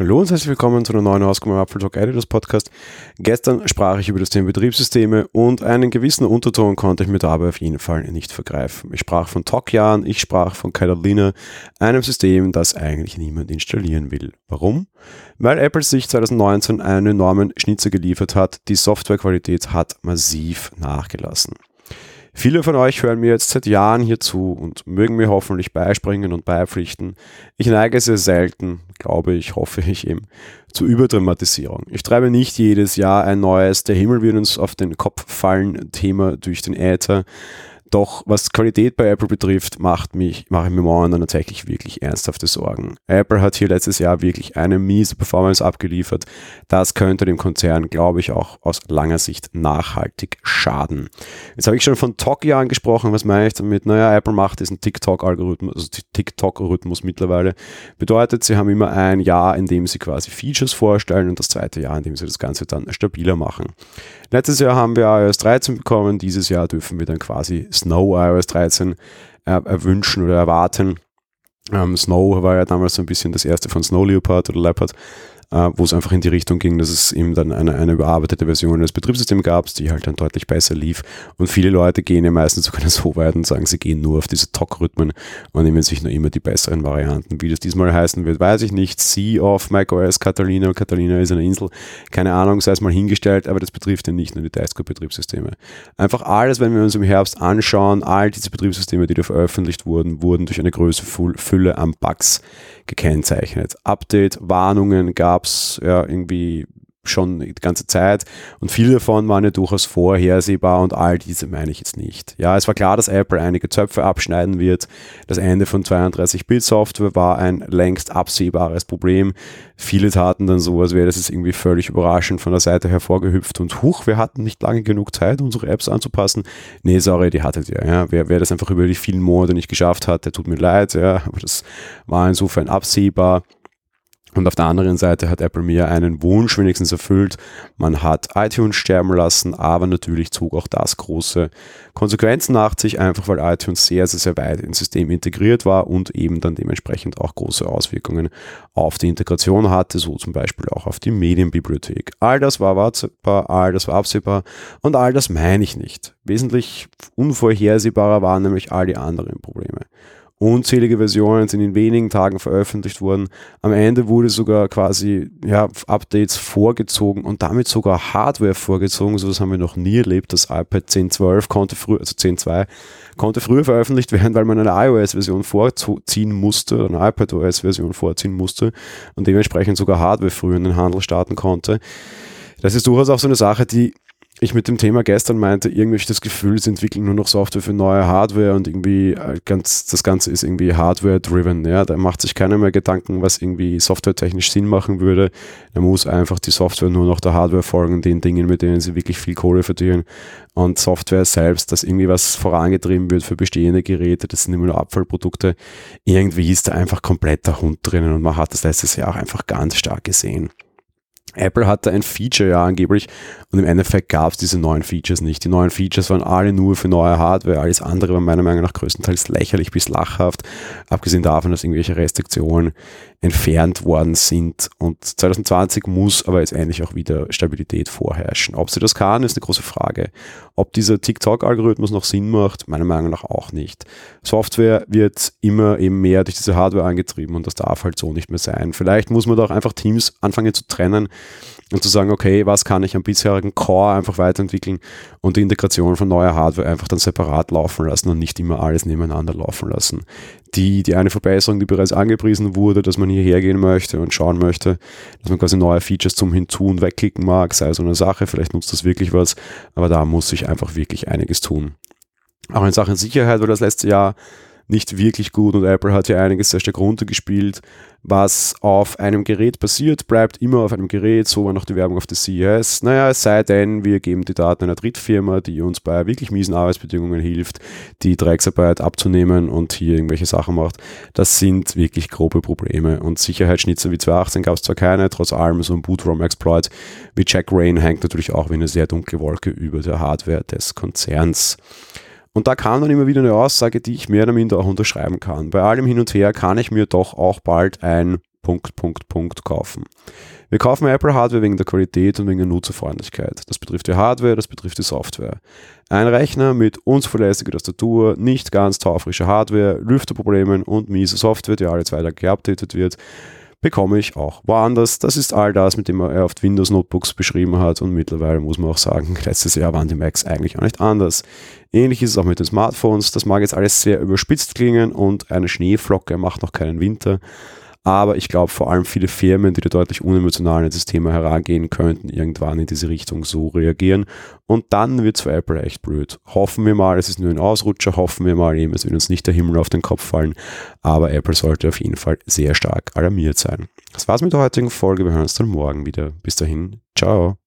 Hallo und herzlich willkommen zu einer neuen Ausgabe im Apple Talk Editors Podcast. Gestern sprach ich über das Thema Betriebssysteme und einen gewissen Unterton konnte ich mir dabei auf jeden Fall nicht vergreifen. Ich sprach von Tokyan, ich sprach von Catalina, einem System, das eigentlich niemand installieren will. Warum? Weil Apple sich 2019 einen enormen Schnitzer geliefert hat. Die Softwarequalität hat massiv nachgelassen. Viele von euch hören mir jetzt seit Jahren hier zu und mögen mir hoffentlich beispringen und beipflichten. Ich neige sehr selten, glaube ich, hoffe ich eben, zur Überdramatisierung. Ich treibe nicht jedes Jahr ein neues Der Himmel wird uns auf den Kopf fallen Thema durch den Äther. Doch was Qualität bei Apple betrifft, macht mich, mache ich mir momentan tatsächlich wirklich ernsthafte Sorgen. Apple hat hier letztes Jahr wirklich eine miese Performance abgeliefert. Das könnte dem Konzern, glaube ich, auch aus langer Sicht nachhaltig schaden. Jetzt habe ich schon von Tokia angesprochen. Was meine ich damit? Naja, Apple macht diesen TikTok-Algorithmus, also TikTok-Rhythmus mittlerweile. Bedeutet, sie haben immer ein Jahr, in dem sie quasi Features vorstellen und das zweite Jahr, in dem sie das Ganze dann stabiler machen. Letztes Jahr haben wir iOS 13 bekommen, dieses Jahr dürfen wir dann quasi Snow iOS 13 äh, erwünschen oder erwarten. Ähm, Snow war ja damals so ein bisschen das erste von Snow Leopard oder Leopard äh, wo es einfach in die Richtung ging, dass es eben dann eine, eine überarbeitete Version des Betriebssystems gab, die halt dann deutlich besser lief. Und viele Leute gehen ja meistens sogar so weit und sagen, sie gehen nur auf diese TOC-Rhythmen und nehmen sich nur immer die besseren Varianten. Wie das diesmal heißen wird, weiß ich nicht. Sea of macOS Catalina, Catalina ist eine Insel, keine Ahnung, sei es mal hingestellt, aber das betrifft ja nicht nur die Desktop-Betriebssysteme. Einfach alles, wenn wir uns im Herbst anschauen, all diese Betriebssysteme, die da veröffentlicht wurden, wurden durch eine größere Fülle an Bugs gekennzeichnet. Update, Warnungen gab es ja irgendwie schon die ganze Zeit und viele davon waren ja durchaus vorhersehbar und all diese meine ich jetzt nicht. Ja, es war klar, dass Apple einige Zöpfe abschneiden wird. Das Ende von 32-Bit-Software war ein längst absehbares Problem. Viele taten dann so, als wäre das jetzt irgendwie völlig überraschend von der Seite hervorgehüpft und huch, wir hatten nicht lange genug Zeit, unsere Apps anzupassen. Nee, sorry, die hattet ihr. Ja. Wer, wer das einfach über die vielen Monate nicht geschafft hat, der tut mir leid, ja, aber das war insofern absehbar. Und auf der anderen Seite hat Apple mir einen Wunsch wenigstens erfüllt. Man hat iTunes sterben lassen, aber natürlich zog auch das große Konsequenzen nach sich, einfach weil iTunes sehr, sehr, sehr weit ins System integriert war und eben dann dementsprechend auch große Auswirkungen auf die Integration hatte, so zum Beispiel auch auf die Medienbibliothek. All das war absehbar, all das war absehbar und all das meine ich nicht. Wesentlich unvorhersehbarer waren nämlich all die anderen Probleme. Unzählige Versionen sind in wenigen Tagen veröffentlicht worden. Am Ende wurde sogar quasi ja, Updates vorgezogen und damit sogar Hardware vorgezogen. So das haben wir noch nie erlebt. Das iPad 10.12 konnte früher, also 10.2 konnte früher veröffentlicht werden, weil man eine iOS-Version vorziehen musste, eine iPadOS-Version vorziehen musste und dementsprechend sogar Hardware früher in den Handel starten konnte. Das ist durchaus auch so eine Sache, die ich mit dem Thema gestern meinte, irgendwie das Gefühl, sie entwickeln nur noch Software für neue Hardware und irgendwie äh, ganz, das Ganze ist irgendwie Hardware-driven. Ja, da macht sich keiner mehr Gedanken, was irgendwie softwaretechnisch Sinn machen würde. Da muss einfach die Software nur noch der Hardware folgen, den Dingen, mit denen sie wirklich viel Kohle verdienen. Und Software selbst, dass irgendwie was vorangetrieben wird für bestehende Geräte, das sind immer nur Abfallprodukte. Irgendwie ist da einfach komplett der Hund drinnen und man hat das letztes Jahr auch einfach ganz stark gesehen. Apple hatte ein Feature ja angeblich und im Endeffekt gab es diese neuen Features nicht. Die neuen Features waren alle nur für neue Hardware, alles andere war meiner Meinung nach größtenteils lächerlich bis lachhaft, abgesehen davon, dass irgendwelche Restriktionen entfernt worden sind. Und 2020 muss aber jetzt endlich auch wieder Stabilität vorherrschen. Ob sie das kann, ist eine große Frage. Ob dieser TikTok-Algorithmus noch Sinn macht, meiner Meinung nach auch nicht. Software wird immer eben mehr durch diese Hardware angetrieben und das darf halt so nicht mehr sein. Vielleicht muss man da auch einfach Teams anfangen zu trennen und zu sagen, okay, was kann ich am bisherigen Core einfach weiterentwickeln und die Integration von neuer Hardware einfach dann separat laufen lassen und nicht immer alles nebeneinander laufen lassen. Die, die eine Verbesserung, die bereits angepriesen wurde, dass man hierher gehen möchte und schauen möchte, dass man quasi neue Features zum Hinzu- und Wegklicken mag, sei so eine Sache, vielleicht nutzt das wirklich was, aber da muss sich einfach wirklich einiges tun. Auch in Sachen Sicherheit war das letzte Jahr nicht wirklich gut und Apple hat hier einiges sehr stark runtergespielt. Was auf einem Gerät passiert, bleibt immer auf einem Gerät. So war noch die Werbung auf der CES. Naja, es sei denn, wir geben die Daten einer Drittfirma, die uns bei wirklich miesen Arbeitsbedingungen hilft, die Drecksarbeit abzunehmen und hier irgendwelche Sachen macht. Das sind wirklich grobe Probleme. Und Sicherheitsschnitzer wie 2018 gab es zwar keine, trotz allem so ein Bootrom-Exploit wie Jack Rain hängt natürlich auch wie eine sehr dunkle Wolke über der Hardware des Konzerns. Und da kam dann immer wieder eine Aussage, die ich mehr oder minder auch unterschreiben kann. Bei allem hin und her kann ich mir doch auch bald ein Punkt, Punkt, Punkt kaufen. Wir kaufen Apple Hardware wegen der Qualität und wegen der Nutzerfreundlichkeit. Das betrifft die Hardware, das betrifft die Software. Ein Rechner mit unzuverlässiger Tastatur, nicht ganz taufrische Hardware, Lüfterproblemen und miese Software, die alle zwei Tage geupdatet wird, bekomme ich auch woanders. Das ist all das, mit dem er oft Windows Notebooks beschrieben hat und mittlerweile muss man auch sagen, letztes Jahr waren die Macs eigentlich auch nicht anders. Ähnlich ist es auch mit den Smartphones. Das mag jetzt alles sehr überspitzt klingen und eine Schneeflocke macht noch keinen Winter. Aber ich glaube vor allem viele Firmen, die da deutlich unemotional in das Thema herangehen könnten, irgendwann in diese Richtung so reagieren. Und dann wird es für Apple echt blöd. Hoffen wir mal, es ist nur ein Ausrutscher, hoffen wir mal, eben, es wird uns nicht der Himmel auf den Kopf fallen. Aber Apple sollte auf jeden Fall sehr stark alarmiert sein. Das war's mit der heutigen Folge. Wir hören uns dann morgen wieder. Bis dahin, ciao.